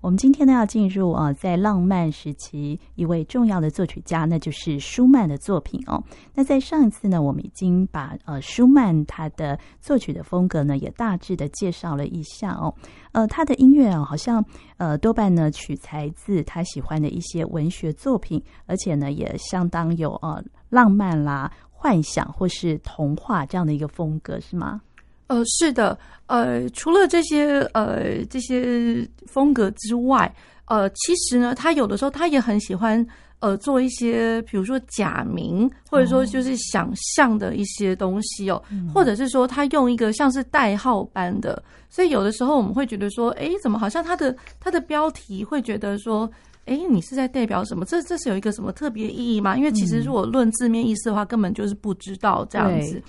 我们今天呢要进入啊，在浪漫时期一位重要的作曲家，那就是舒曼的作品哦。那在上一次呢，我们已经把呃舒曼他的作曲的风格呢，也大致的介绍了一下哦。呃，他的音乐啊，好像呃多半呢取材自他喜欢的一些文学作品，而且呢也相当有呃浪漫啦、幻想或是童话这样的一个风格，是吗？呃，是的，呃，除了这些呃这些风格之外，呃，其实呢，他有的时候他也很喜欢呃做一些，比如说假名，或者说就是想象的一些东西哦，嗯、或者是说他用一个像是代号般的，所以有的时候我们会觉得说，哎，怎么好像他的他的标题会觉得说，哎，你是在代表什么？这这是有一个什么特别意义吗？因为其实如果论字面意思的话，根本就是不知道这样子。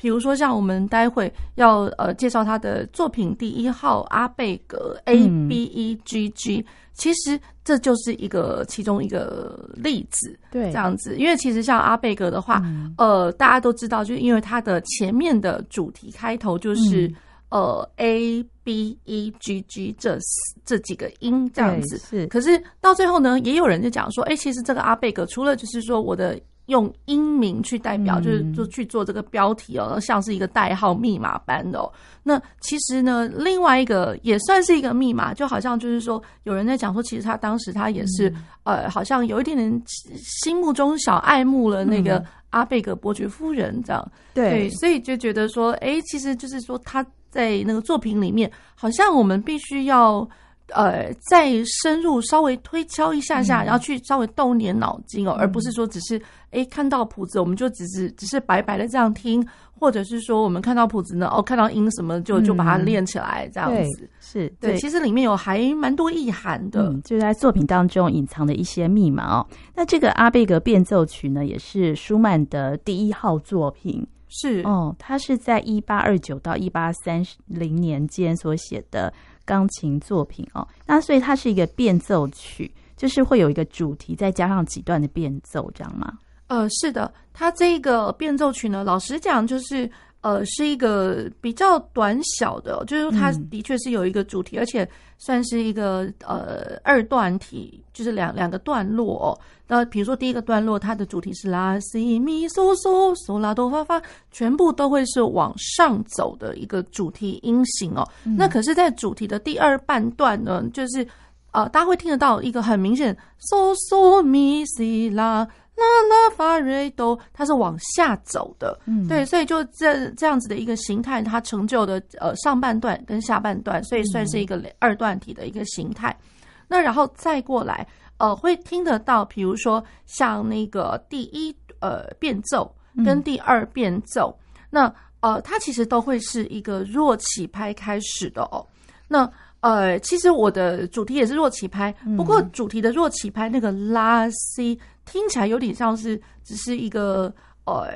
比如说，像我们待会要呃介绍他的作品第一号阿贝格 A B E G G，其实这就是一个其中一个例子，对，这样子。因为其实像阿贝格的话，呃，大家都知道，就是因为它的前面的主题开头就是呃 A B E G G 这这几个音这样子，是。可是到最后呢，也有人就讲说，哎，其实这个阿贝格除了就是说我的。用英名去代表，就是就去做这个标题哦，像是一个代号密码般的哦。那其实呢，另外一个也算是一个密码，就好像就是说，有人在讲说，其实他当时他也是呃，好像有一点点心目中小爱慕了那个阿贝格伯爵夫人这样。对，所以就觉得说，哎，其实就是说他在那个作品里面，好像我们必须要。呃，再深入稍微推敲一下下，然后去稍微动点脑筋哦，而不是说只是哎看到谱子我们就只是只是白白的这样听，或者是说我们看到谱子呢，哦看到音什么就就把它练起来这样子。是对，其实里面有还蛮多意涵的，嗯，就在作品当中隐藏的一些密码哦。那这个阿贝格变奏曲呢，也是舒曼的第一号作品，是哦，他是在一八二九到一八三零年间所写的。钢琴作品哦，那所以它是一个变奏曲，就是会有一个主题，再加上几段的变奏，这样吗？呃，是的，它这个变奏曲呢，老实讲就是。呃，是一个比较短小的，就是说它的确是有一个主题，嗯、而且算是一个呃二段体，就是两两个段落哦。那比如说第一个段落，它的主题是拉西咪嗦嗦嗦拉哆发发，全部都会是往上走的一个主题音型哦。嗯、那可是，在主题的第二半段呢，就是呃，大家会听得到一个很明显嗦嗦咪西拉。啦啦发瑞哆，它是往下走的，嗯，对，所以就这这样子的一个形态，它成就的呃上半段跟下半段，所以算是一个二段体的一个形态。嗯、那然后再过来，呃，会听得到，比如说像那个第一呃变奏跟第二变奏，嗯、那呃它其实都会是一个弱起拍开始的哦。那呃，其实我的主题也是弱起拍，不过主题的弱起拍那个拉 C。听起来有点像是只是一个呃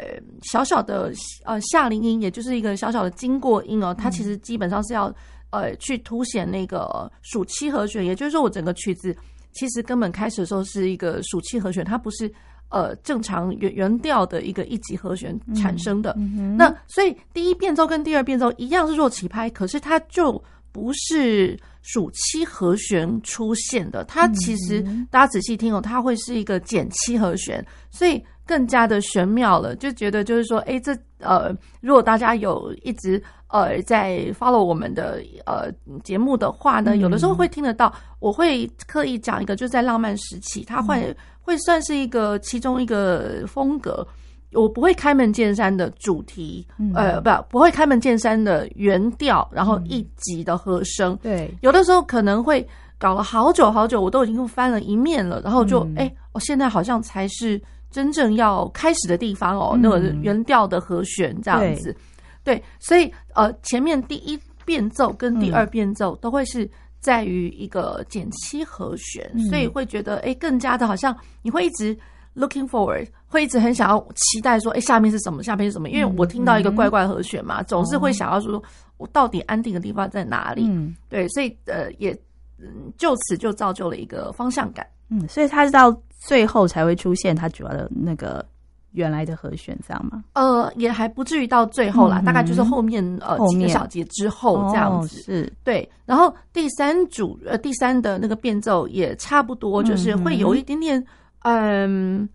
小小的呃夏令音，也就是一个小小的经过音哦。它其实基本上是要呃去凸显那个属七和弦，也就是说我整个曲子其实根本开始的时候是一个属七和弦，它不是呃正常原原调的一个一级和弦产生的。嗯嗯、那所以第一变奏跟第二变奏一样是弱起拍，可是它就不是。属七和弦出现的，它其实大家仔细听哦，它会是一个减七和弦，所以更加的玄妙了。就觉得就是说，哎，这呃，如果大家有一直呃在 follow 我们的呃节目的话呢，有的时候会听得到。我会刻意讲一个，就是在浪漫时期，它会会算是一个其中一个风格。我不会开门见山的主题，嗯、呃，不，不会开门见山的原调，然后一级的和声。嗯、对，有的时候可能会搞了好久好久，我都已经翻了一面了，然后就哎，我、嗯欸、现在好像才是真正要开始的地方哦，嗯、那个原调的和弦这样子。对，对，所以呃，前面第一变奏跟第二变奏都会是在于一个减七和弦，嗯、所以会觉得哎、欸，更加的好像你会一直。Looking forward，会一直很想要期待说，哎，下面是什么？下面是什么？因为我听到一个怪怪和弦嘛，嗯、总是会想要说，我到底安定的地方在哪里？嗯，对，所以呃，也嗯，就此就造就了一个方向感。嗯，所以他是到最后才会出现它主要的那个原来的和弦，这样吗？呃，也还不至于到最后啦，嗯、大概就是后面呃几个小节之后这样子。哦、是对，然后第三组呃第三的那个变奏也差不多，就是会有一点点嗯。呃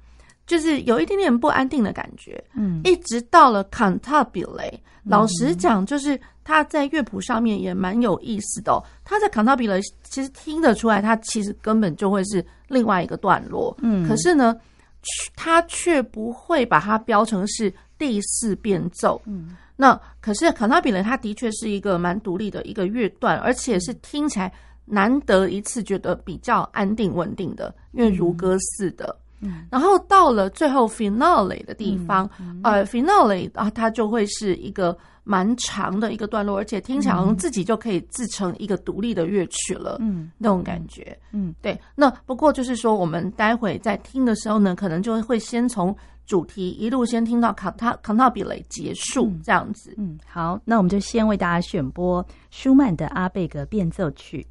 就是有一点点不安定的感觉，嗯，一直到了 cantabile，老实讲，就是他在乐谱上面也蛮有意思的哦。他在 cantabile 其实听得出来，他其实根本就会是另外一个段落，嗯，可是呢，他却不会把它标成是第四变奏，嗯，那可是 cantabile 它的确是一个蛮独立的一个乐段，而且是听起来难得一次觉得比较安定稳定的，因为如歌似的。嗯，然后到了最后 finale 的地方，嗯嗯、呃，finale 啊，它就会是一个蛮长的一个段落，而且听起来好像自己就可以自成一个独立的乐曲了，嗯，那种感觉，嗯，对。那不过就是说，我们待会在听的时候呢，可能就会先从主题一路先听到 cantabile 结束这样子。嗯，嗯，好，那我们就先为大家选播舒曼的阿贝格变奏曲。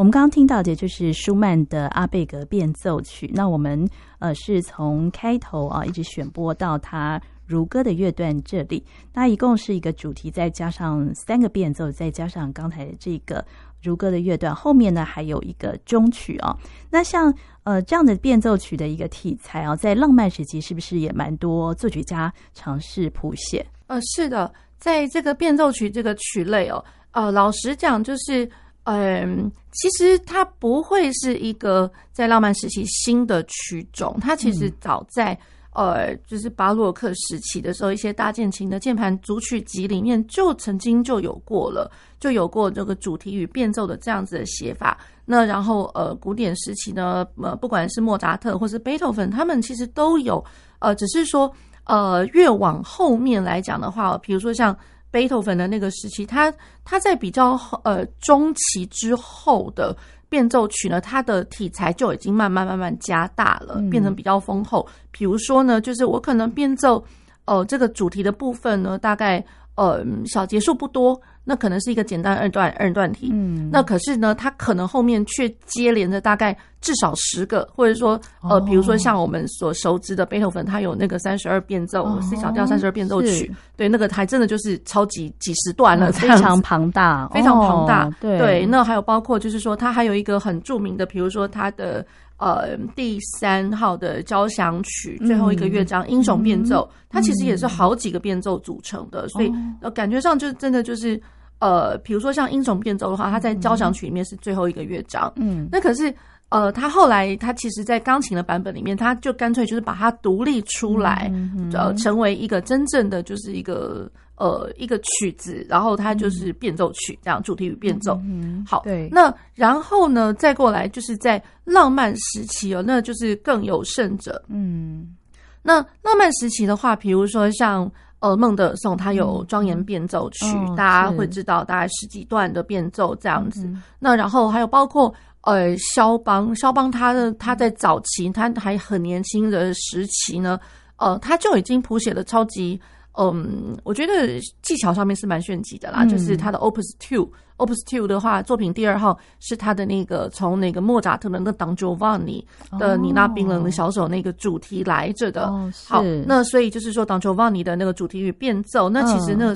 我们刚刚听到的就是舒曼的阿贝格变奏曲。那我们呃是从开头啊一直选播到他如歌的乐段这里，那一共是一个主题，再加上三个变奏，再加上刚才的这个如歌的乐段，后面呢还有一个终曲啊。那像呃这样的变奏曲的一个题材啊，在浪漫时期是不是也蛮多作曲家尝试谱写？呃，是的，在这个变奏曲这个曲类哦，呃，老实讲就是。嗯，其实它不会是一个在浪漫时期新的曲种，它其实早在、嗯、呃，就是巴洛克时期的时候，一些大键琴的键盘组曲集里面就曾经就有过了，就有过这个主题与变奏的这样子的写法。那然后呃，古典时期呢，呃，不管是莫扎特或是贝多芬，他们其实都有，呃，只是说呃，越往后面来讲的话，比如说像。贝多芬的那个时期，他他在比较呃中期之后的变奏曲呢，它的题材就已经慢慢慢慢加大了，变成比较丰厚。比如说呢，就是我可能变奏呃这个主题的部分呢，大概呃小节数不多。那可能是一个简单二段二段体，嗯，那可是呢，它可能后面却接连着大概至少十个，或者说呃，哦、比如说像我们所熟知的贝多芬，他有那个三十二变奏、哦、C 小调三十二变奏曲，对，那个还真的就是超级几十段了，非常庞大，非常庞大，哦、对，对。那还有包括就是说，他还有一个很著名的，比如说他的。呃，第三号的交响曲最后一个乐章英雄变奏，嗯、它其实也是好几个变奏组成的，嗯、所以呃，感觉上就真的就是呃，比如说像英雄变奏的话，它在交响曲里面是最后一个乐章，嗯，那可是呃，他后来他其实在钢琴的版本里面，他就干脆就是把它独立出来，嗯、呃，成为一个真正的就是一个。呃，一个曲子，然后它就是变奏曲，这样主题与变奏。嗯，好，对。那然后呢，再过来就是在浪漫时期哦，那就是更有甚者。嗯，那浪漫时期的话，比如说像呃孟德尔颂，他有庄严变奏曲，嗯、大家会知道大概十几段的变奏这样子。嗯、那然后还有包括呃肖邦，肖邦他的他在早期他还很年轻的时期呢，呃，他就已经谱写了超级。嗯，我觉得技巧上面是蛮炫技的啦，嗯、就是他的 Opus Two，Opus Two 的话，作品第二号是他的那个从那个莫扎特的那个 Don Giovanni 的你那冰冷的小手那个主题来着的。哦、好，那所以就是说 Don Giovanni 的那个主题与变奏，那其实那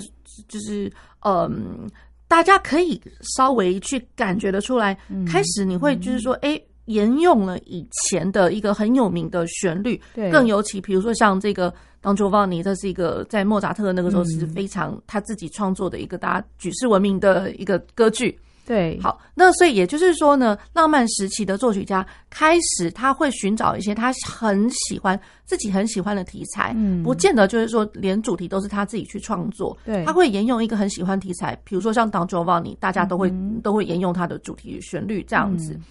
就是嗯，嗯，大家可以稍微去感觉得出来，嗯、开始你会就是说，哎、嗯。沿用了以前的一个很有名的旋律，对，更尤其比如说像这个 Don Giovanni，这是一个在莫扎特那个时候是非常他自己创作的一个大家举世闻名的一个歌剧。对，好，那所以也就是说呢，浪漫时期的作曲家开始他会寻找一些他很喜欢自己很喜欢的题材，嗯，不见得就是说连主题都是他自己去创作，对，他会沿用一个很喜欢题材，比如说像 Don Giovanni，大家都会、嗯、都会沿用他的主题旋律这样子。嗯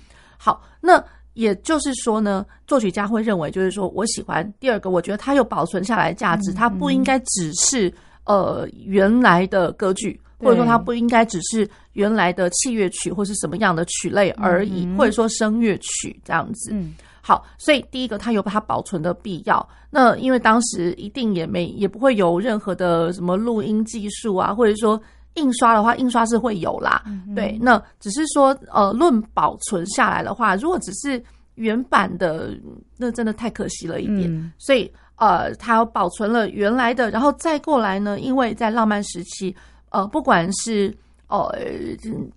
好，那也就是说呢，作曲家会认为，就是说我喜欢第二个，我觉得它有保存下来价值，它不应该只是呃原来的歌剧，或者说它不应该只是原来的器乐曲或是什么样的曲类而已，或者说声乐曲这样子。好，所以第一个它有把它保存的必要。那因为当时一定也没也不会有任何的什么录音技术啊，或者说。印刷的话，印刷是会有啦，嗯、对。那只是说，呃，论保存下来的话，如果只是原版的，那真的太可惜了一点。嗯、所以，呃，它保存了原来的，然后再过来呢，因为在浪漫时期，呃，不管是呃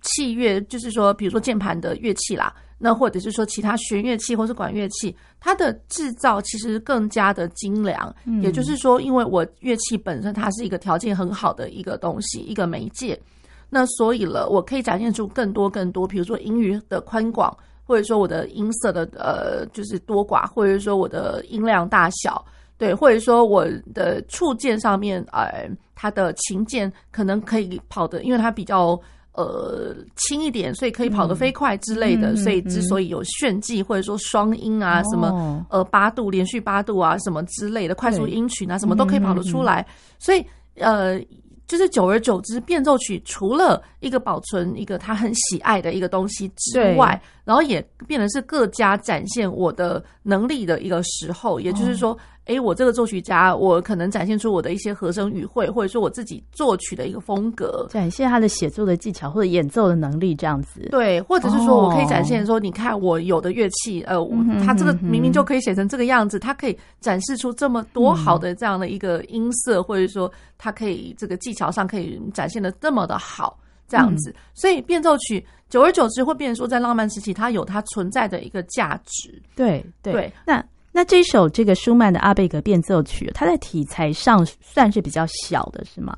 器乐，就是说，比如说键盘的乐器啦。那或者是说其他弦乐器或是管乐器，它的制造其实更加的精良。嗯，也就是说，因为我乐器本身它是一个条件很好的一个东西，一个媒介，那所以了，我可以展现出更多更多，比如说音域的宽广，或者说我的音色的呃就是多寡，或者说我的音量大小，对，或者说我的触键上面呃它的琴键可能可以跑的，因为它比较。呃，轻一点，所以可以跑得飞快之类的，嗯、所以之所以有炫技或者说双音啊，哦、什么呃八度连续八度啊，什么之类的快速音群啊，什么都可以跑得出来。嗯、所以呃，就是久而久之，变奏曲除了一个保存一个他很喜爱的一个东西之外，对然后也变成是各家展现我的能力的一个时候。也就是说，哎，我这个作曲家，我可能展现出我的一些和声语汇，或者说我自己作曲的一个风格，展现他的写作的技巧或者演奏的能力，这样子。对，或者是说我可以展现说，你看我有的乐器，呃，他这个明明就可以写成这个样子，他可以展示出这么多好的这样的一个音色，或者说他可以这个技巧上可以展现的这么的好，这样子。所以变奏曲久而久之会变成说，在浪漫时期，它有它存在的一个价值。对对，那。那这首这个舒曼的阿贝格变奏曲，它在题材上算是比较小的，是吗？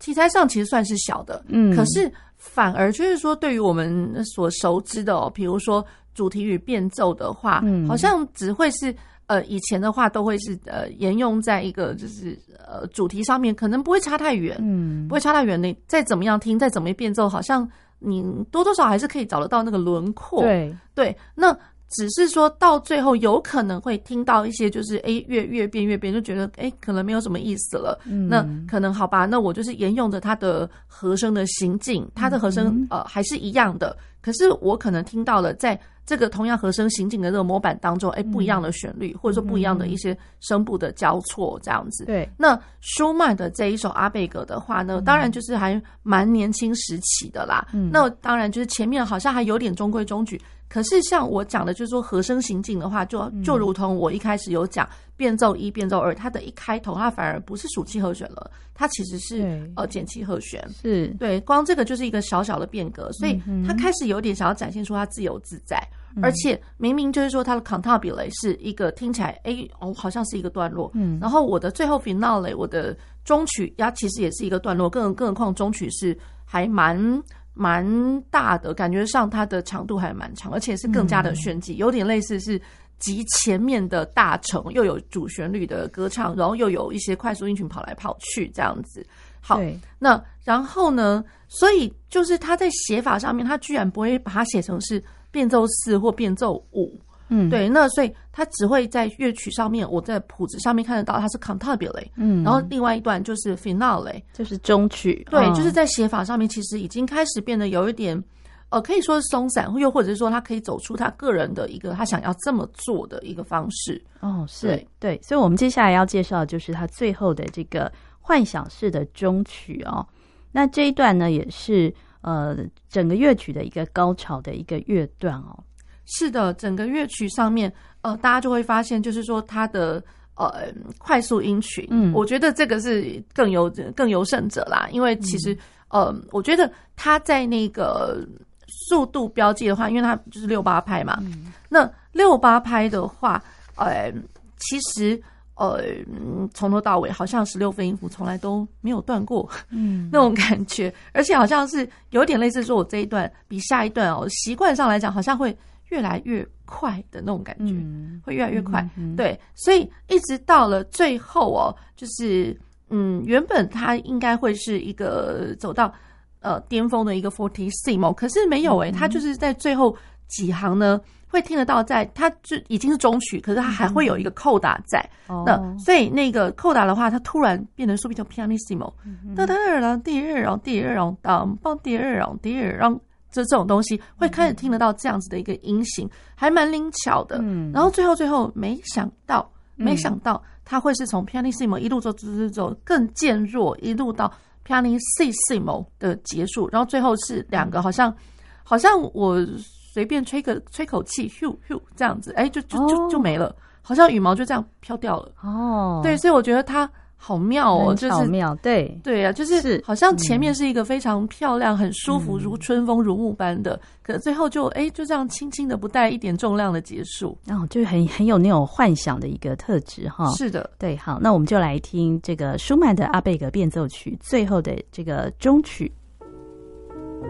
题材上其实算是小的，嗯，可是反而就是说，对于我们所熟知的哦，比如说主题与变奏的话，嗯，好像只会是呃以前的话都会是呃沿用在一个就是呃主题上面，可能不会差太远，嗯，不会差太远。你再怎么样听，再怎么变奏，好像你多多少少还是可以找得到那个轮廓，对对，那。只是说到最后，有可能会听到一些，就是哎，越越变越变，就觉得哎，可能没有什么意思了。嗯、那可能好吧，那我就是沿用着它的和声的行进，它的和声呃还是一样的。可是我可能听到了，在这个同样和声行进的这个模板当中，哎，不一样的旋律，或者说不一样的一些声部的交错，这样子。对。那舒曼的这一首阿贝格的话呢，当然就是还蛮年轻时期的啦。嗯。那当然就是前面好像还有点中规中矩。可是像我讲的，就是说和声行进的话，就就如同我一开始有讲变奏一、变奏二，它的一开头，它反而不是属七和弦了，它其实是呃减七和弦。是。对，光这个就是一个小小的变革，所以它开始有点想要展现出它自由自在，而且明明就是说它的 cantabile 是一个听起来哎、欸、哦好像是一个段落，嗯，然后我的最后 finale 我的中曲呀其实也是一个段落，更更何况中曲是还蛮。蛮大的，感觉上它的长度还蛮长，而且是更加的炫技，有点类似是集前面的大成，又有主旋律的歌唱，然后又有一些快速音群跑来跑去这样子。好，那然后呢？所以就是他在写法上面，他居然不会把它写成是变奏四或变奏五。嗯，对，那所以他只会在乐曲上面，我在谱子上面看得到它是 cantabile，嗯，然后另外一段就是 finale，就是中曲，对，就是在写法上面其实已经开始变得有一点，呃，可以说是松散，又或者是说他可以走出他个人的一个他想要这么做的一个方式。哦，是对，对，所以我们接下来要介绍的就是他最后的这个幻想式的中曲哦，那这一段呢也是呃整个乐曲的一个高潮的一个乐段哦。是的，整个乐曲上面，呃，大家就会发现，就是说它的呃快速音群，嗯，我觉得这个是更有更有胜者啦，因为其实，嗯、呃，我觉得它在那个速度标记的话，因为它就是六八拍嘛，嗯、那六八拍的话，呃，其实呃从头到尾好像十六分音符从来都没有断过，嗯，那种感觉，而且好像是有点类似说，我这一段比下一段哦，习惯上来讲好像会。越来越快的那种感觉，嗯、会越来越快。对，所以一直到了最后哦，就是嗯，原本它应该会是一个走到呃巅峰的一个 fortissimo，可是没有诶、欸，它就是在最后几行呢，会听得到在，在它就已经是中曲，可是它还会有一个扣打在。嗯、那所以那个扣打的话，它突然变成说比较 pianissimo，哒哒哒哒，第二，然后第二，然后当帮，第二，然后第二，然后。就这种东西会开始听得到这样子的一个音型，还蛮灵巧的。嗯，然后最后最后没想到，没想到它会是从 pianissimo 一路走走走走更渐弱，一路到 pianissimo 的结束，然后最后是两个好像好像我随便吹个吹口气，咻咻这样子，哎，就就就就没了，好像羽毛就这样飘掉了。哦，对，所以我觉得它。好妙哦，就是好妙，对对啊，就是好像前面是一个非常漂亮、很舒服、如春风如雾般的，可最后就哎就这样轻轻的不带一点重量的结束，然后就很很有那种幻想的一个特质哈。是的，对，好，那我们就来听这个舒曼的阿贝格变奏曲最后的这个终曲。我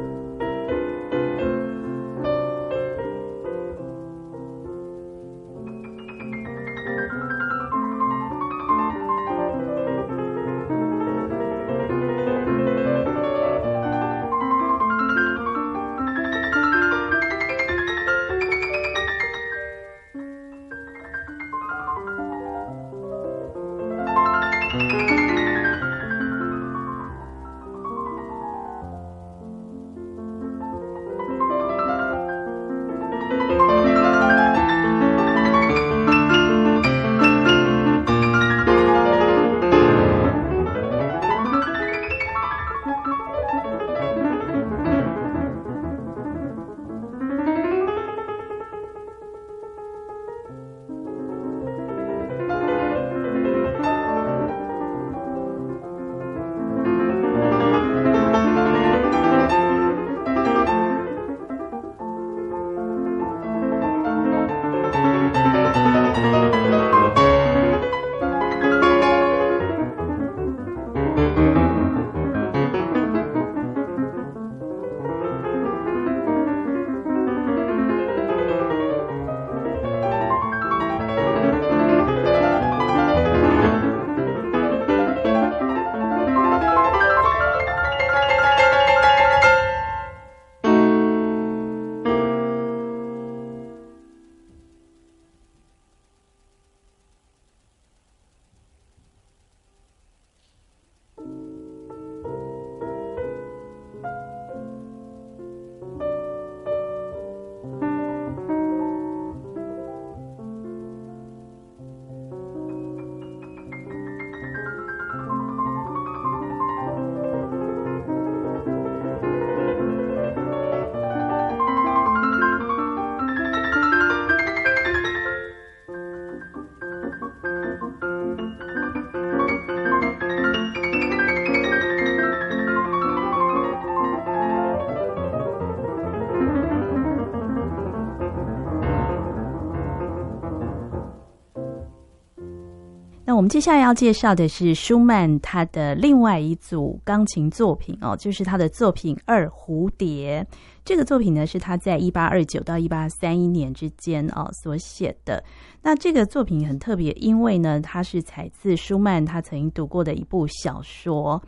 接下来要介绍的是舒曼他的另外一组钢琴作品哦，就是他的作品二《蝴蝶》。这个作品呢，是他在一八二九到一八三一年之间哦所写的。那这个作品很特别，因为呢，它是采自舒曼他曾经读过的一部小说，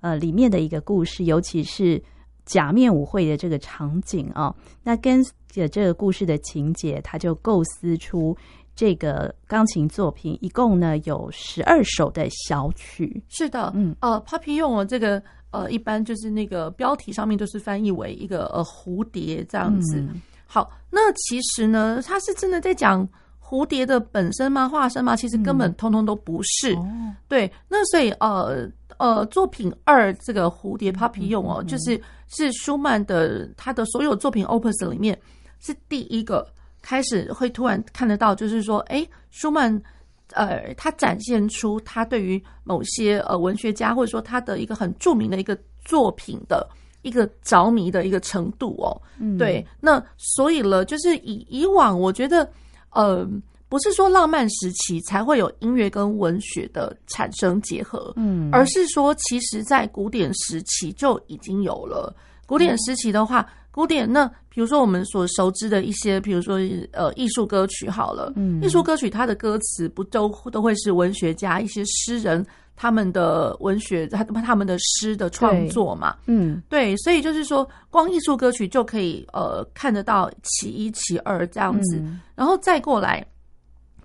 呃，里面的一个故事，尤其是假面舞会的这个场景哦。那跟着这个故事的情节，他就构思出这个钢琴作品，一共呢有十二首的小曲。是的，嗯，呃，Papillon 这个。呃，一般就是那个标题上面都是翻译为一个呃蝴蝶这样子。嗯、好，那其实呢，它是真的在讲蝴蝶的本身吗？化身吗？其实根本通通都不是。嗯、对，那所以呃呃，作品二这个蝴蝶 Papillon 哦，就是是舒曼的他的所有作品 Opus 里面是第一个开始会突然看得到，就是说，哎，舒曼。呃，他展现出他对于某些呃文学家，或者说他的一个很著名的一个作品的一个着迷的一个程度哦。嗯，对。那所以了，就是以以往，我觉得，呃，不是说浪漫时期才会有音乐跟文学的产生结合，嗯，而是说，其实在古典时期就已经有了。古典时期的话。嗯古典那，比如说我们所熟知的一些，比如说呃艺术歌曲好了，嗯，艺术歌曲它的歌词不都都会是文学家一些诗人他们的文学他他们的诗的创作嘛，嗯，对，所以就是说光艺术歌曲就可以呃看得到其一其二这样子，嗯，然后再过来，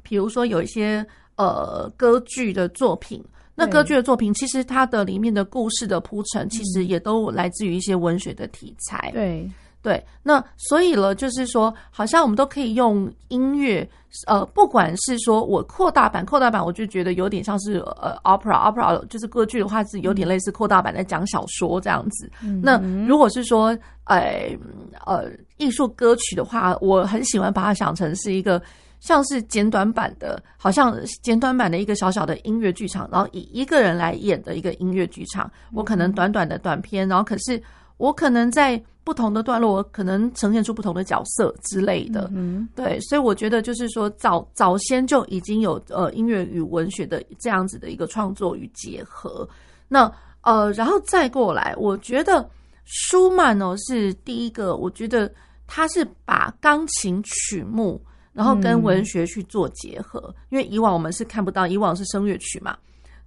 比如说有一些呃歌剧的作品。那歌剧的作品，其实它的里面的故事的铺陈，其实也都来自于一些文学的题材。对对，那所以了，就是说，好像我们都可以用音乐，呃，不管是说我扩大版，扩大版，我就觉得有点像是呃，opera，opera 就是歌剧的话是有点类似扩大版在讲小说这样子。嗯、那如果是说，呃呃，艺术歌曲的话，我很喜欢把它想成是一个。像是简短版的，好像简短版的一个小小的音乐剧场，然后以一个人来演的一个音乐剧场。我可能短短的短片，然后可是我可能在不同的段落，我可能呈现出不同的角色之类的。嗯，对，所以我觉得就是说早早先就已经有呃音乐与文学的这样子的一个创作与结合。那呃，然后再过来，我觉得舒曼哦是第一个，我觉得他是把钢琴曲目。然后跟文学去做结合，嗯、因为以往我们是看不到，以往是声乐曲嘛，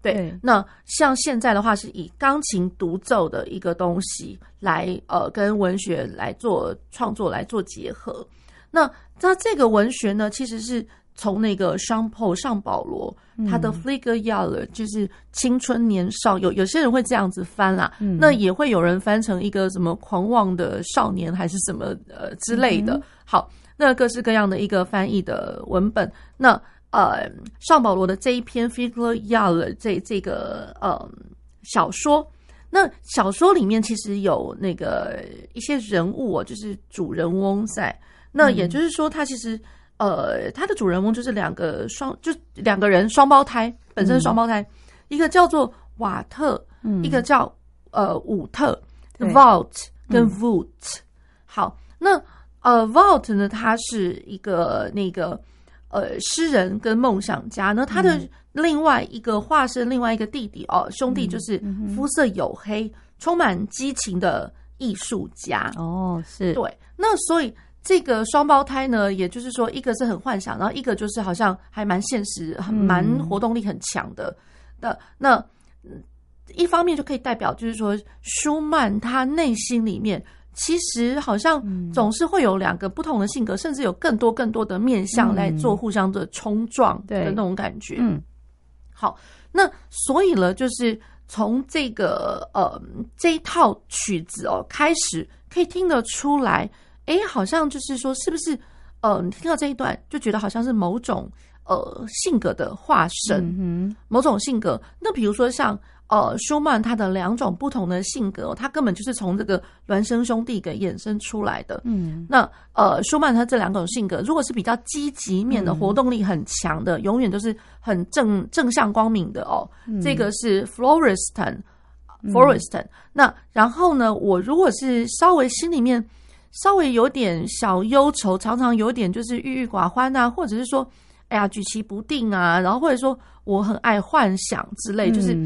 对。对，那像现在的话，是以钢琴独奏的一个东西来，呃，跟文学来做创作来做结合。那那这个文学呢，其实是从那个商保上保罗他的 Fligerjahre 就是青春年少，有有些人会这样子翻啦，嗯、那也会有人翻成一个什么狂妄的少年，还是什么呃之类的。嗯、好。那各式各样的一个翻译的文本，那呃，尚保罗的这一篇《Fligerjahre》这这个呃小说，那小说里面其实有那个一些人物哦，就是主人翁在。那也就是说，他其实呃，他的主人翁就是两个双，就两个人双胞胎，本身是双胞胎，嗯、一个叫做瓦特，嗯、一个叫呃伍特 （Vault） 跟 Voot。好，那。呃，Woudt 呢，他是一个那个呃诗人跟梦想家。那他的另外一个化身，另外一个弟弟哦，兄弟就是肤色黝黑、嗯、充满激情的艺术家。哦，是对。那所以这个双胞胎呢，也就是说，一个是很幻想，然后一个就是好像还蛮现实、很蛮活动力很强的。的、嗯、那一方面就可以代表，就是说舒曼他内心里面。其实好像总是会有两个不同的性格，嗯、甚至有更多更多的面相来做互相的冲撞的那种感觉。嗯，好，那所以呢，就是从这个呃这一套曲子哦开始，可以听得出来，哎，好像就是说，是不是呃，你听到这一段就觉得好像是某种呃性格的化身，嗯、某种性格。那比如说像。呃，舒曼他的两种不同的性格，他根本就是从这个孪生兄弟给衍生出来的。嗯，那呃，舒曼他这两种性格，如果是比较积极面的，活动力很强的，嗯、永远都是很正正向光明的哦。嗯、这个是 Florestan，Florestan。嗯、那然后呢，我如果是稍微心里面稍微有点小忧愁，常常有点就是郁郁寡欢啊，或者是说，哎呀，举棋不定啊，然后或者说。我很爱幻想之类，就是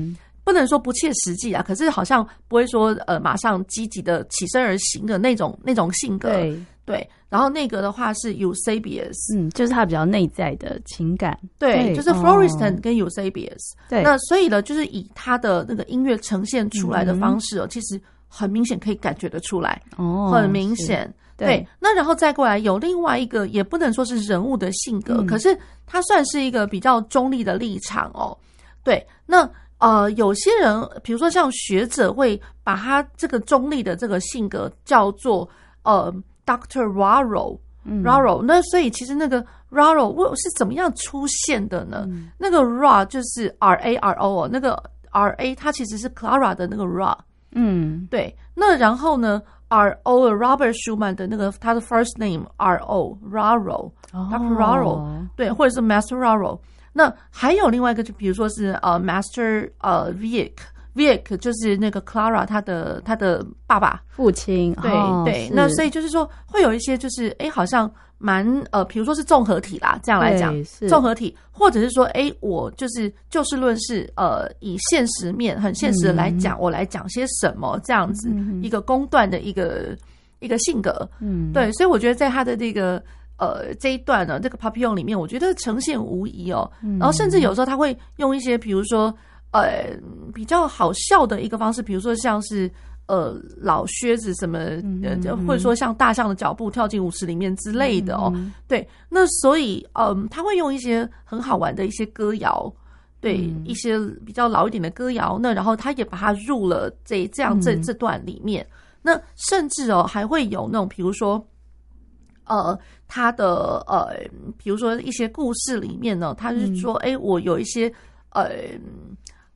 不能说不切实际啊，可是好像不会说呃马上积极的起身而行的那种那种性格。对对，然后那个的话是 Eusebius，嗯，就是他比较内在的情感。对，对就是 Florestan 跟 Eusebius。对，那所以呢，就是以他的那个音乐呈现出来的方式哦，嗯、其实很明显可以感觉得出来，哦，很明显。对，对，那然后再过来有另外一个，也不能说是人物的性格，嗯、可是他算是一个比较中立的立场哦。对，那呃，有些人，比如说像学者，会把他这个中立的这个性格叫做呃，Doctor Raro，Raro、那所以其实那个 Raro 是怎么样出现的呢？嗯、那个 Ra 就是 R A R O，那个 R A 它其实是 Clara 的那个 Ra。嗯，对。那然后呢？R O Robert Schumann 的那个他的 first name R O Raro，Dr. Raro，对，或者是 Master Raro。那还有另外一个，就比如说是呃 Master 呃 Wieck，Wieck 就是那个 Clara 他的他的爸爸。父亲。对对，那所以就是说会有一些就是哎好像。蛮呃，比如说是综合体啦，这样来讲，综合体，或者是说，哎，我就是就事论事，呃，以现实面很现实的来讲，嗯、我来讲些什么，这样子、嗯、一个公断的一个一个性格，嗯，对，所以我觉得在他的这个呃这一段呢，这个 Papillon 里面，我觉得呈现无疑哦，嗯、然后甚至有时候他会用一些，比如说呃比较好笑的一个方式，比如说像是。呃，老靴子什么，呃，或者说像大象的脚步跳进舞池里面之类的哦。嗯、对，那所以，嗯、呃，他会用一些很好玩的一些歌谣，对，嗯、一些比较老一点的歌谣。那然后他也把它入了这这样这这段里面。嗯、那甚至哦，还会有那种，比如说，呃，他的呃，比如说一些故事里面呢，他是说，哎、嗯，我有一些呃，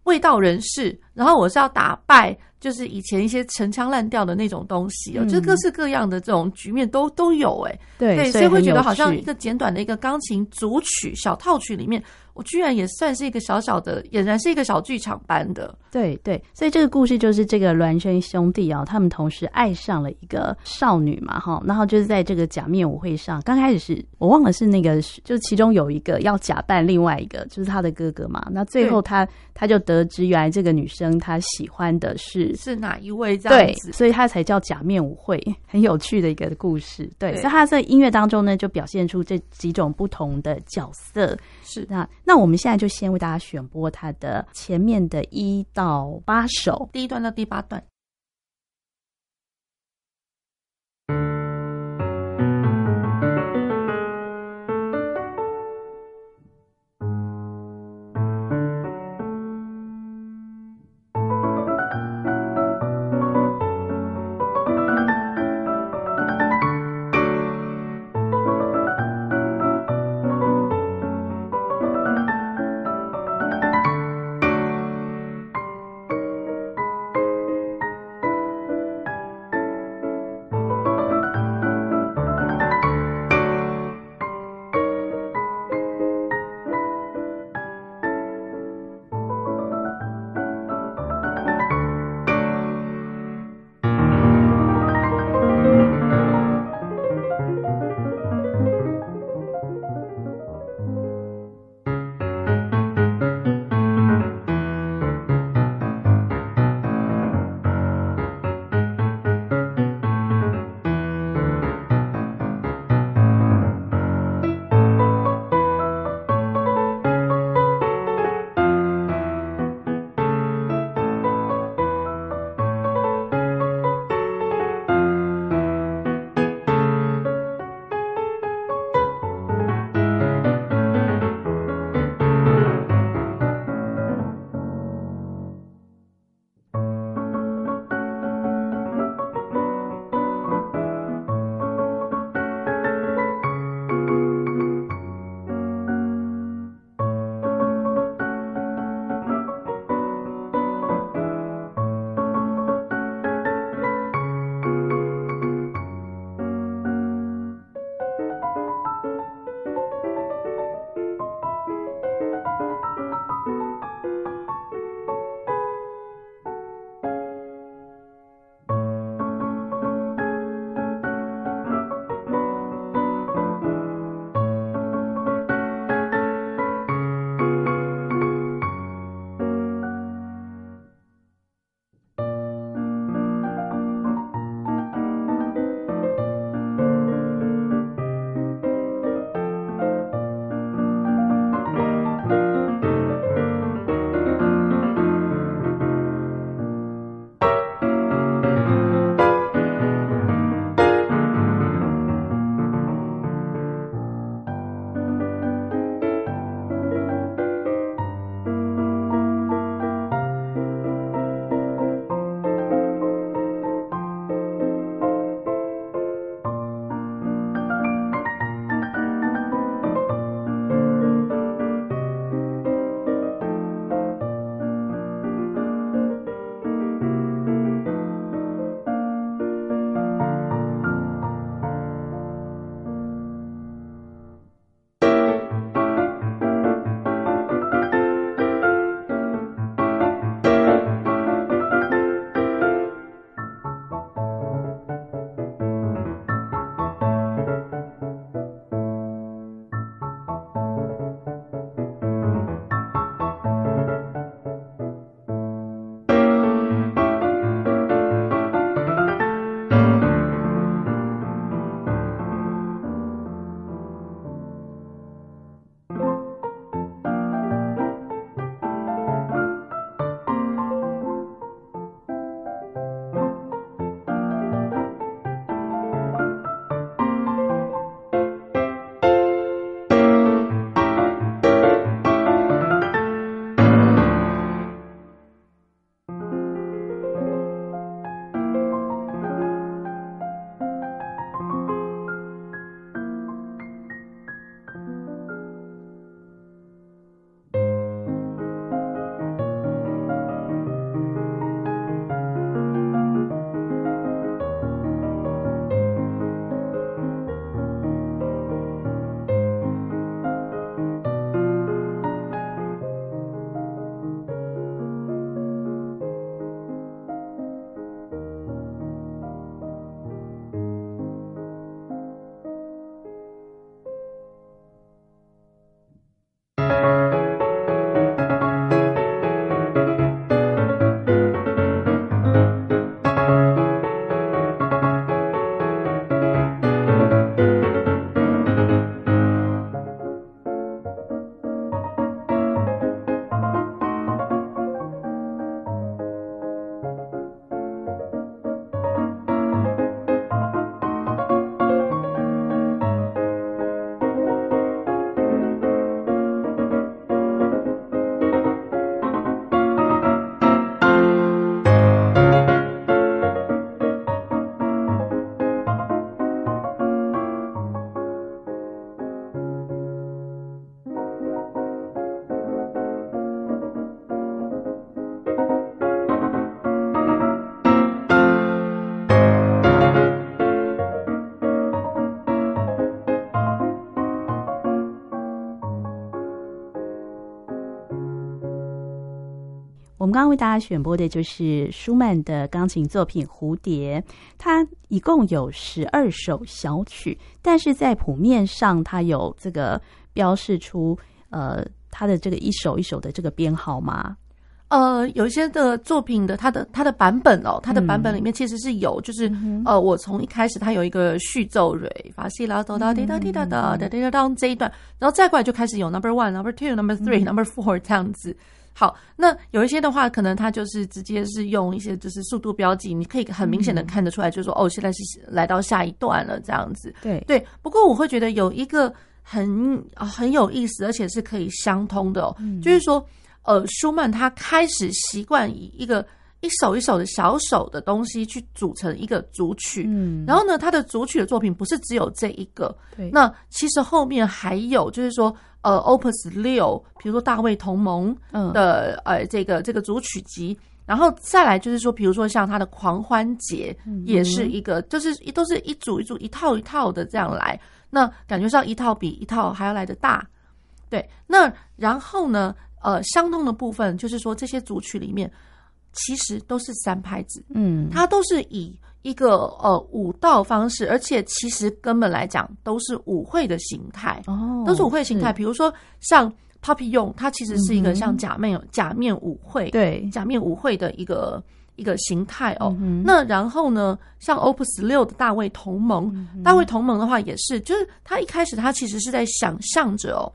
味道人士，然后我是要打败。就是以前一些陈腔滥调的那种东西哦，嗯、就各式各样的这种局面都都有哎、欸，对，对，所以会觉得好像一个简短的一个钢琴组曲小套曲里面。我居然也算是一个小小的，俨然是一个小剧场般的。对对，所以这个故事就是这个孪生兄弟啊、哦，他们同时爱上了一个少女嘛，哈，然后就是在这个假面舞会上，刚开始是我忘了是那个，就是其中有一个要假扮另外一个，就是他的哥哥嘛。那最后他对他就得知，原来这个女生她喜欢的是是哪一位这样子，对，所以他才叫假面舞会，很有趣的一个故事。对，对所以他在音乐当中呢，就表现出这几种不同的角色。是那。那我们现在就先为大家选播它的前面的一到八首，第一段到第八段。我们刚刚为大家选播的就是舒曼的钢琴作品《蝴蝶》，它一共有十二首小曲，但是在谱面上它有这个标示出呃它的这个一首一首的这个编号吗？呃，有一些的作品的它的它的版本哦，它的版本里面其实是有，就是、嗯、呃，我从一开始它有一个序奏蕊法西拉哆哒滴哒滴哒哒哒滴哒当这一段，然后再过来就开始有 number one、number two、number three、number four 这样子。好，那有一些的话，可能它就是直接是用一些就是速度标记，你可以很明显的看得出来，就是说、嗯、哦，现在是来到下一段了这样子。对对，不过我会觉得有一个很很有意思，而且是可以相通的哦，嗯、就是说。呃，舒曼他开始习惯以一个一首一首的小手的东西去组成一个组曲，嗯，然后呢，他的组曲的作品不是只有这一个，对，那其实后面还有，就是说，呃，Opus 六，比如说大卫同盟的、嗯、呃这个这个组曲集，然后再来就是说，比如说像他的狂欢节，也是一个，嗯、就是一都是一组一组一套一套的这样来，那感觉上一套比一套还要来的大，对，那然后呢？呃，相通的部分就是说，这些组曲里面其实都是三拍子，嗯，它都是以一个呃舞蹈方式，而且其实根本来讲都是舞会的形态，哦，都是舞会形态。比如说像 Papillon，它其实是一个像假面、嗯、假面舞会，对，假面舞会的一个一个形态哦。嗯、那然后呢，像 Opus 六的大卫同盟，嗯、大卫同盟的话也是，就是他一开始他其实是在想象着哦，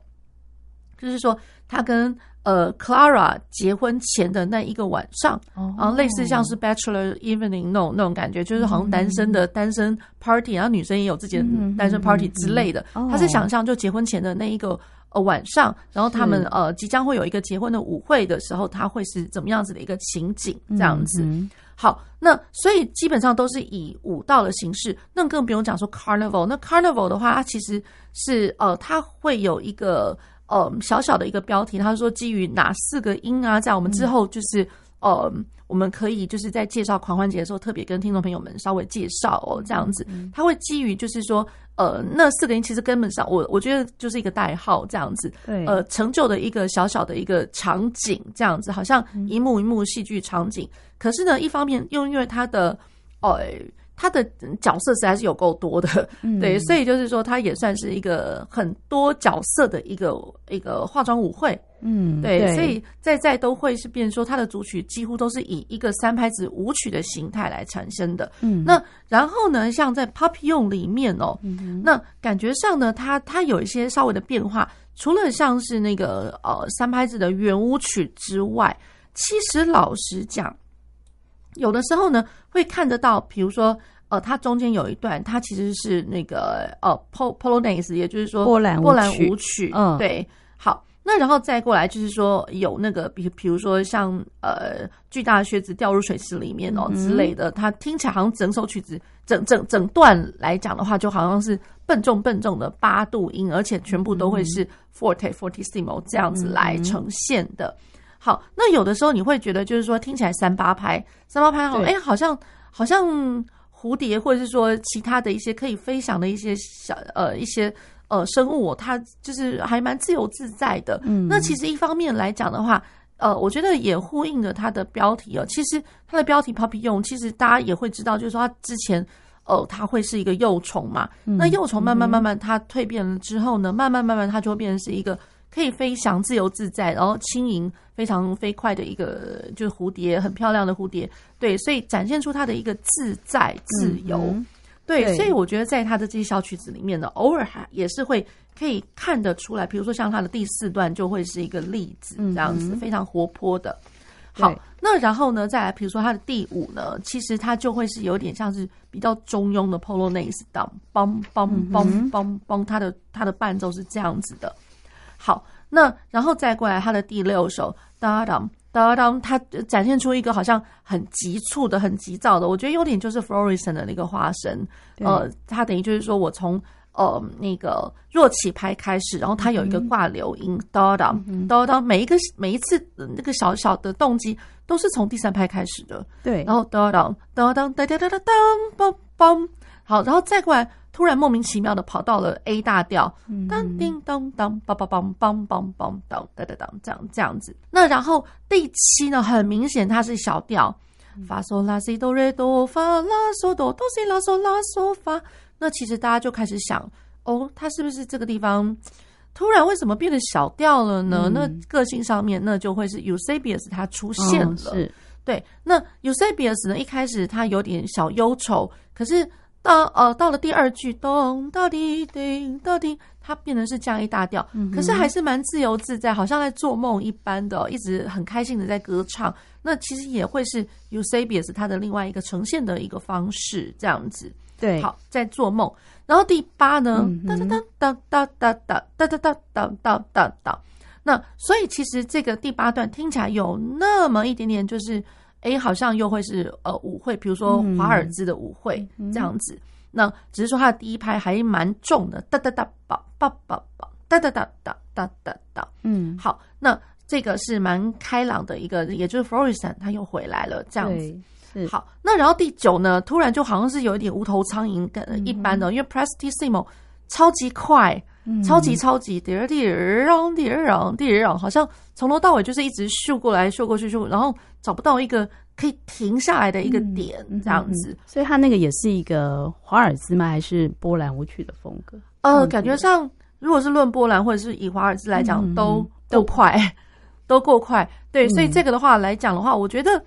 就是说他跟呃，Clara 结婚前的那一个晚上，然后类似像是 Bachelor Evening 那种那种感觉，就是好像单身的单身 party，然后女生也有自己的单身 party 之类的。他是想象就结婚前的那一个呃晚上，然后他们呃即将会有一个结婚的舞会的时候，他会是怎么样子的一个情景这样子。好，那所以基本上都是以舞蹈的形式，那更不用讲说 Carnival。那 Carnival 的话，它其实是呃，它会有一个。呃，小小的一个标题，他说基于哪四个音啊？在我们之后就是、嗯、呃，我们可以就是在介绍狂欢节的时候，特别跟听众朋友们稍微介绍哦，这样子。他会基于就是说，呃，那四个音其实根本上，我我觉得就是一个代号这样子。对，呃，成就的一个小小的一个场景这样子，好像一幕一幕戏剧场景。嗯、可是呢，一方面又因为他的，呃。他的角色实在是有够多的，嗯、对，所以就是说，他也算是一个很多角色的一个一个化妆舞会，嗯，对，对，所以在在都会是变说，他的组曲几乎都是以一个三拍子舞曲的形态来产生的，嗯，那然后呢，像在 Papillon 里面哦，嗯、那感觉上呢，它它有一些稍微的变化，除了像是那个呃三拍子的圆舞曲之外，其实老实讲。有的时候呢，会看得到，比如说，呃，它中间有一段，它其实是那个呃，Polonaise，也就是说波兰波兰舞曲，嗯，对。好，那然后再过来就是说有那个，比比如说像呃，巨大的靴子掉入水池里面哦之类的，它听起来好像整首曲子整整整段来讲的话，就好像是笨重笨重的八度音，而且全部都会是 forte fortissimo 这样子来呈现的。好，那有的时候你会觉得，就是说听起来三八拍，三八拍好，哎对，好像好像蝴蝶，或者是说其他的一些可以飞翔的一些小呃一些呃生物，它就是还蛮自由自在的。嗯，那其实一方面来讲的话，呃，我觉得也呼应了它的标题哦。其实它的标题 Papillon，其实大家也会知道，就是说它之前呃它会是一个幼虫嘛，嗯、那幼虫慢慢慢慢它蜕变了之后呢，慢慢慢慢它就会变成是一个。可以飞翔、自由自在，然后轻盈、非常飞快的一个就是蝴蝶，很漂亮的蝴蝶。对，所以展现出它的一个自在、自由。对，对，所以我觉得在他的这些小曲子里面呢，偶尔还也是会可以看得出来。比如说像他的第四段就会是一个例子，这样子、嗯、非常活泼的。好，那然后呢，再来比如说他的第五呢，其实它就会是有点像是比较中庸的 Polonaise，当梆梆梆梆梆，它的它的伴奏是这样子的。好，那然后再过来他的第六首，哒当哒当，他展现出一个好像很急促的、很急躁的，我觉得有点就是 Florissant 的那个化身。呃，他等于就是说我从呃那个弱起拍开始，然后他有一个挂流音，哒当哒当，每一个每一次那个小小的动机都是从第三拍开始的。对，然后哒当哒当哒哒哒哒当梆梆，好，然后再过来，突然莫名其妙的跑到了 A 大调，当叮当当，梆梆梆梆梆梆当当当当，这样这样子。那然后第七呢，很明显它是小调，发嗦拉西哆瑞哆发拉嗦哆哆西拉嗦拉嗦发。那其实大家就开始想，哦，它是不是这个地方突然为什么变得小调了呢？嗯、那个性上面，那就会是 Eusebius 它出现了。哦、是对，那 Eusebius 呢，一开始他有点小忧愁，可是。到呃到了第二句咚到底叮到底，它变成是降 A 大调，可是还是蛮自由自在，好像在做梦一般的，一直很开心的在歌唱。那其实也会是 Eusebius 他的另外一个呈现的一个方式，这样子。对，好，在做梦。然后第八呢，哒哒哒哒哒哒哒哒哒哒哒哒哒哒。那所以其实这个第八段听起来有那么一点点就是。哎，好像又会是呃舞会，比如说华尔兹的舞会、嗯、这样子。那只是说它的第一拍还蛮重的，哒哒哒，梆梆梆梆，哒哒哒哒哒哒哒。嗯，好，那这个是蛮开朗的一个，也就是 Florestan 他又回来了这样子。好，那然后第九呢，突然就好像是有一点无头苍蝇跟一般的，嗯、因为 Prestissimo 超级快。超级超级，滴儿滴儿让滴儿让滴儿让，好像从头到尾就是一直秀过来秀过去秀，然后找不到一个可以停下来的一个点，这样子。嗯嗯嗯、所以他那个也是一个华尔兹吗？还是波兰舞曲的风格？呃，感觉上如果是论波兰或者是以华尔兹来讲，嗯、都都快，都够快。对，所以这个的话来讲的话，我觉得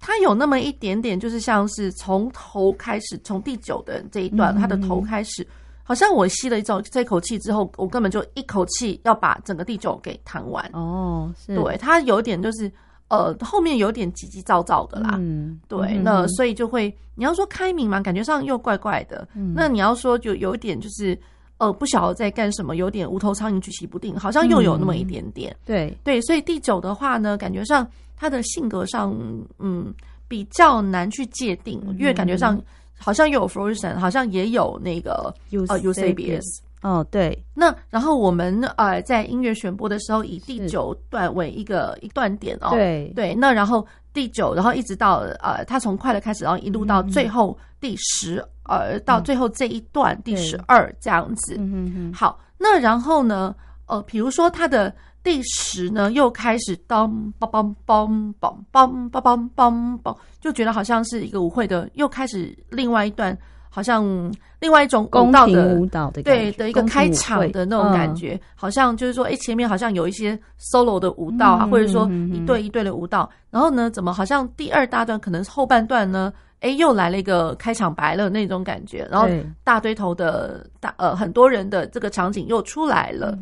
它有那么一点点，就是像是从头开始，从第九的这一段，它的头开始。好像我吸了一种这口气之后，我根本就一口气要把整个第九给弹完。哦，是。对，它有点就是，呃，后面有点急急躁躁的啦。嗯，对，那所以就会，你要说开明嘛，感觉上又怪怪的。嗯，那你要说就有一点就是，呃，不晓得在干什么，有点无头苍蝇举棋不定，好像又有那么一点点。嗯、对对，所以第九的话呢，感觉上他的性格上，嗯，比较难去界定，因为感觉上。好像有 Florestan，好像也有那个呃 Eusebius。哦，对。那然后我们呃在音乐选播的时候，以第九段为一个一段点哦。对对。那然后第九，然后一直到呃，他从快乐开始，然后一路到最后第十，呃，到最后这一段第十二这样子。嗯嗯嗯。好，那然后呢，呃，比如说他的。第十呢，又开始当梆梆梆梆梆梆梆梆梆，就觉得好像是一个舞会的，又开始另外一段，好像另外一种舞蹈的舞蹈的对的一个开场的那种感觉，好像就是说，哎，前面好像有一些 solo 的舞蹈啊，或者说一对一对的舞蹈，然后呢，怎么好像第二大段可能后半段呢，哎，又来了一个开场白了那种感觉，然后大堆头的大呃很多人的这个场景又出来了，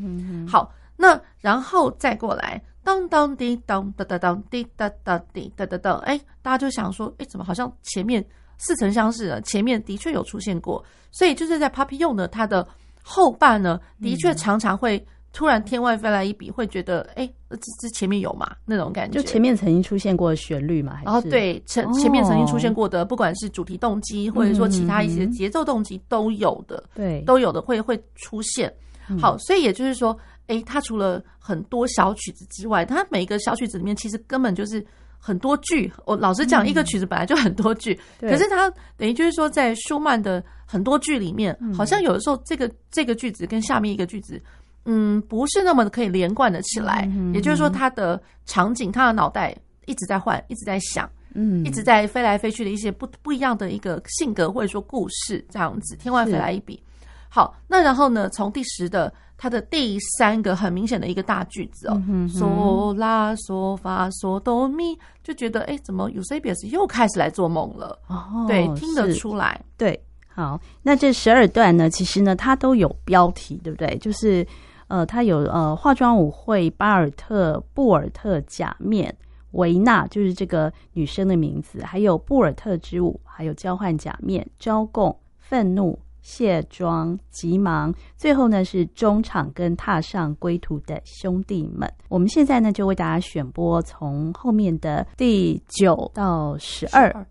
好。那然后再过来，当当滴当哒哒当滴哒哒滴哒哒当，哎，大家就想说，哎，怎么好像前面似曾相识的？前面的确有出现过，所以就是在 Papillon 呢，它的后半呢，的确常常会突然天外飞来一笔，会觉得，哎，这这前面有嘛那种感觉？就前面曾经出现过的旋律嘛？然后对，前前面曾经出现过的，不管是主题动机，或者说其他一些节奏动机都有的，对，都有的会会出现。好，所以也就是说。诶，它除了很多小曲子之外，它每一个小曲子里面其实根本就是很多句。我老实讲，一个曲子本来就很多句，嗯、可是它等于就是说，在舒曼的很多句里面，嗯、好像有的时候这个这个句子跟下面一个句子，嗯，不是那么的可以连贯的起来。嗯、也就是说，他的场景，他的脑袋一直在换，一直在想，嗯，一直在飞来飞去的一些不不一样的一个性格或者说故事这样子，天外飞来一笔。好，那然后呢，从第十的。它的第三个很明显的一个大句子哦，嗦拉嗦发嗦哆咪，就觉得哎，怎么 Eusebius 又开始来做梦了？哦，对，听得出来。对，好，那这十二段呢，其实呢，它都有标题，对不对？就是呃，它有呃化妆舞会、巴尔特、布尔特假面、维纳，就是这个女生的名字，还有布尔特之舞，还有交换假面、招供、愤怒。卸妆、急忙，最后呢是中场跟踏上归途的兄弟们。我们现在呢就为大家选播从后面的第九到十二。